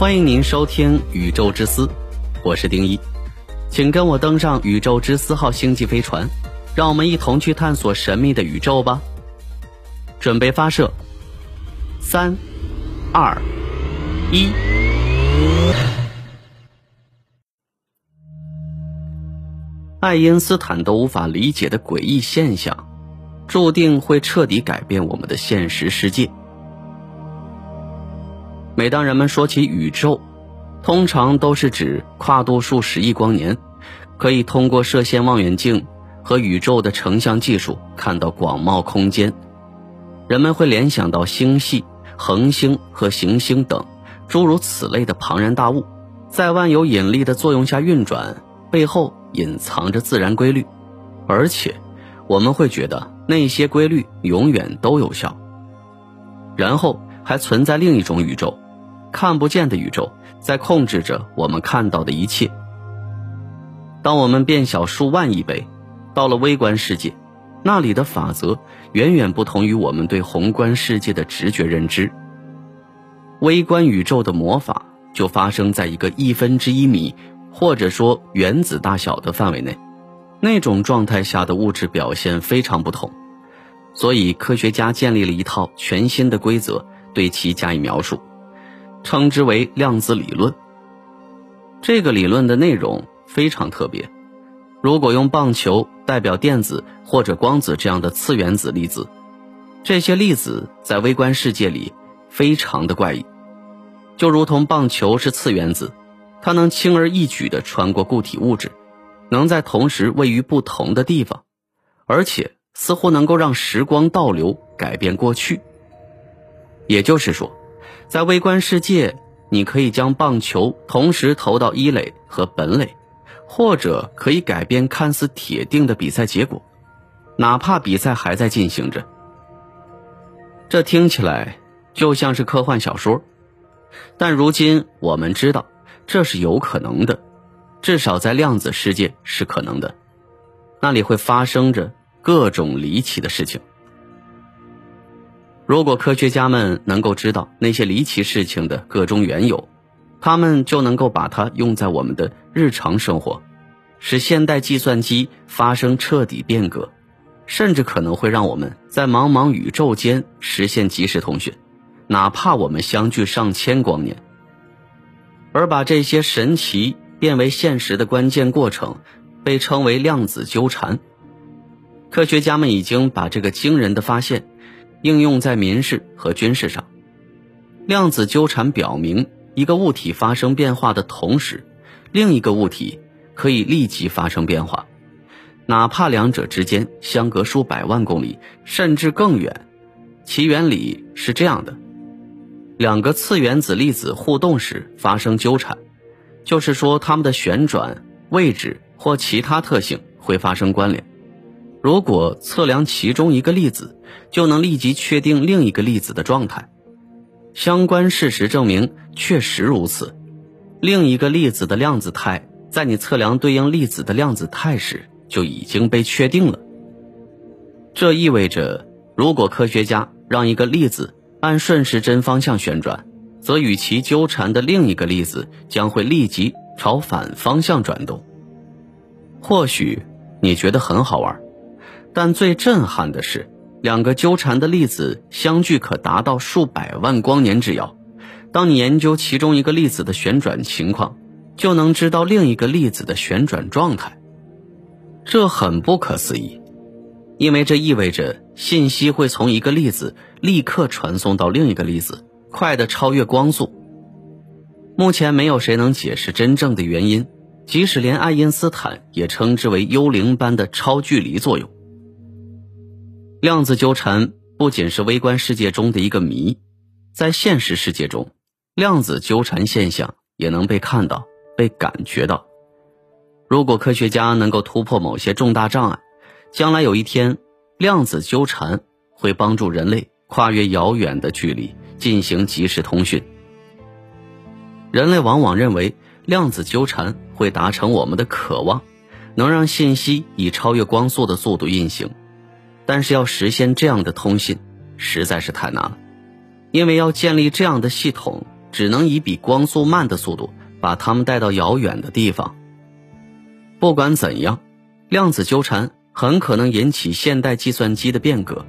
欢迎您收听《宇宙之思》，我是丁一，请跟我登上宇宙之思号星际飞船，让我们一同去探索神秘的宇宙吧。准备发射，三、二、一。爱因斯坦都无法理解的诡异现象，注定会彻底改变我们的现实世界。每当人们说起宇宙，通常都是指跨度数十亿光年，可以通过射线望远镜和宇宙的成像技术看到广袤空间。人们会联想到星系、恒星和行星等诸如此类的庞然大物，在万有引力的作用下运转，背后隐藏着自然规律，而且我们会觉得那些规律永远都有效。然后还存在另一种宇宙。看不见的宇宙在控制着我们看到的一切。当我们变小数万亿倍，到了微观世界，那里的法则远远不同于我们对宏观世界的直觉认知。微观宇宙的魔法就发生在一个亿分之一米，或者说原子大小的范围内。那种状态下的物质表现非常不同，所以科学家建立了一套全新的规则，对其加以描述。称之为量子理论。这个理论的内容非常特别。如果用棒球代表电子或者光子这样的次原子粒子，这些粒子在微观世界里非常的怪异。就如同棒球是次原子，它能轻而易举地穿过固体物质，能在同时位于不同的地方，而且似乎能够让时光倒流，改变过去。也就是说。在微观世界，你可以将棒球同时投到一垒和本垒，或者可以改变看似铁定的比赛结果，哪怕比赛还在进行着。这听起来就像是科幻小说，但如今我们知道这是有可能的，至少在量子世界是可能的，那里会发生着各种离奇的事情。如果科学家们能够知道那些离奇事情的各种缘由，他们就能够把它用在我们的日常生活，使现代计算机发生彻底变革，甚至可能会让我们在茫茫宇宙间实现即时通讯，哪怕我们相距上千光年。而把这些神奇变为现实的关键过程，被称为量子纠缠。科学家们已经把这个惊人的发现。应用在民事和军事上，量子纠缠表明，一个物体发生变化的同时，另一个物体可以立即发生变化，哪怕两者之间相隔数百万公里，甚至更远。其原理是这样的：两个次原子粒子互动时发生纠缠，就是说它们的旋转、位置或其他特性会发生关联。如果测量其中一个粒子，就能立即确定另一个粒子的状态。相关事实证明确实如此。另一个粒子的量子态，在你测量对应粒子的量子态时就已经被确定了。这意味着，如果科学家让一个粒子按顺时针方向旋转，则与其纠缠的另一个粒子将会立即朝反方向转动。或许你觉得很好玩。但最震撼的是，两个纠缠的粒子相距可达到数百万光年之遥。当你研究其中一个粒子的旋转情况，就能知道另一个粒子的旋转状态。这很不可思议，因为这意味着信息会从一个粒子立刻传送到另一个粒子，快的超越光速。目前没有谁能解释真正的原因，即使连爱因斯坦也称之为幽灵般的超距离作用。量子纠缠不仅是微观世界中的一个谜，在现实世界中，量子纠缠现象也能被看到、被感觉到。如果科学家能够突破某些重大障碍，将来有一天，量子纠缠会帮助人类跨越遥远的距离进行即时通讯。人类往往认为量子纠缠会达成我们的渴望，能让信息以超越光速的速度运行。但是要实现这样的通信，实在是太难了，因为要建立这样的系统，只能以比光速慢的速度把它们带到遥远的地方。不管怎样，量子纠缠很可能引起现代计算机的变革。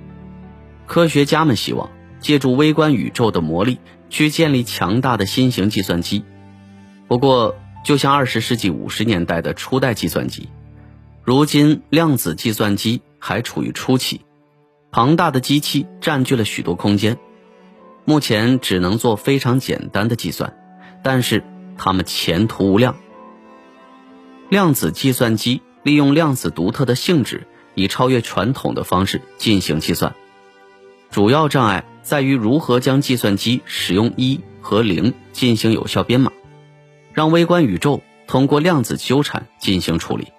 科学家们希望借助微观宇宙的魔力去建立强大的新型计算机。不过，就像二十世纪五十年代的初代计算机，如今量子计算机还处于初期，庞大的机器占据了许多空间，目前只能做非常简单的计算，但是它们前途无量。量子计算机利用量子独特的性质，以超越传统的方式进行计算。主要障碍在于如何将计算机使用一和零进行有效编码，让微观宇宙通过量子纠缠进行处理。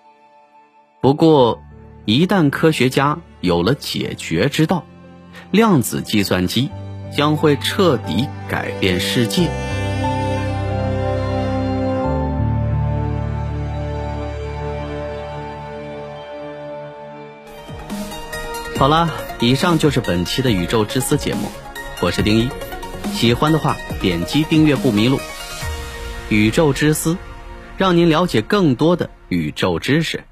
不过，一旦科学家有了解决之道，量子计算机将会彻底改变世界。好了，以上就是本期的宇宙之思节目，我是丁一，喜欢的话点击订阅不迷路。宇宙之思，让您了解更多的宇宙知识。